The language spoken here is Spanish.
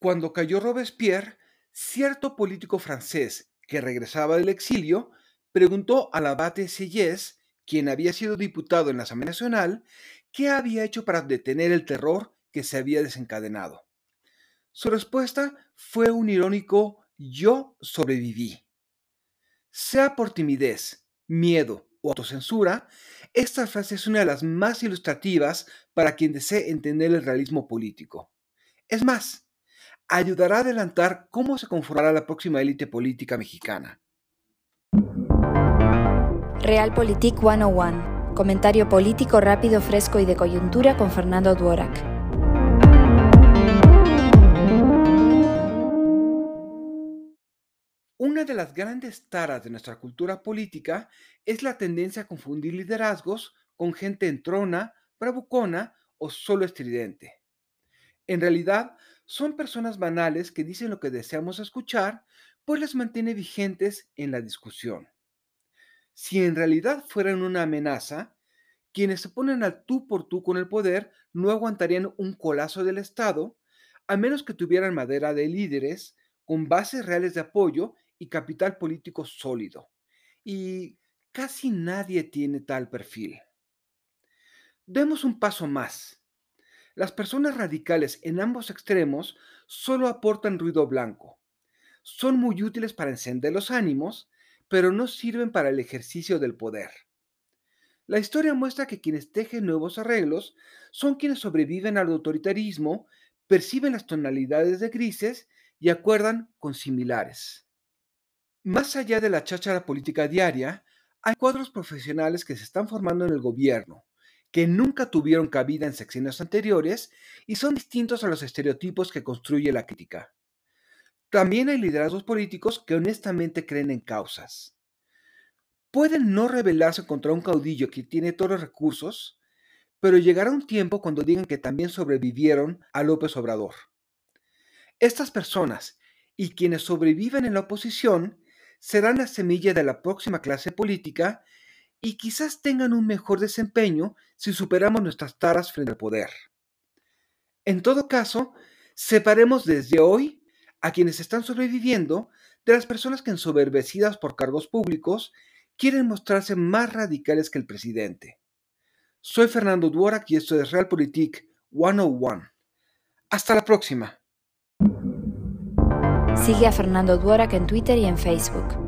Cuando cayó Robespierre, cierto político francés que regresaba del exilio preguntó al abate Sellés, quien había sido diputado en la Asamblea Nacional, qué había hecho para detener el terror que se había desencadenado. Su respuesta fue un irónico yo sobreviví. Sea por timidez, miedo o autocensura, esta frase es una de las más ilustrativas para quien desee entender el realismo político. Es más, ayudará a adelantar cómo se conformará la próxima élite política mexicana. Realpolitik 101. Comentario político rápido, fresco y de coyuntura con Fernando Duorak. Una de las grandes taras de nuestra cultura política es la tendencia a confundir liderazgos con gente entrona, bravucona o solo estridente. En realidad, son personas banales que dicen lo que deseamos escuchar, pues las mantiene vigentes en la discusión. Si en realidad fueran una amenaza, quienes se ponen al tú por tú con el poder no aguantarían un colazo del Estado, a menos que tuvieran madera de líderes con bases reales de apoyo y capital político sólido. Y casi nadie tiene tal perfil. Demos un paso más. Las personas radicales en ambos extremos solo aportan ruido blanco. Son muy útiles para encender los ánimos, pero no sirven para el ejercicio del poder. La historia muestra que quienes tejen nuevos arreglos son quienes sobreviven al autoritarismo, perciben las tonalidades de grises y acuerdan con similares. Más allá de la cháchara política diaria, hay cuadros profesionales que se están formando en el gobierno, que nunca tuvieron cabida en secciones anteriores y son distintos a los estereotipos que construye la crítica. También hay liderazgos políticos que honestamente creen en causas. Pueden no rebelarse contra un caudillo que tiene todos los recursos, pero llegará un tiempo cuando digan que también sobrevivieron a López Obrador. Estas personas y quienes sobreviven en la oposición serán la semilla de la próxima clase política y quizás tengan un mejor desempeño si superamos nuestras taras frente al poder. En todo caso, separemos desde hoy a quienes están sobreviviendo de las personas que ensoberbecidas por cargos públicos quieren mostrarse más radicales que el presidente. Soy Fernando Duorak y esto es Realpolitik 101. Hasta la próxima. Sigue a Fernando Duorak en Twitter y en Facebook.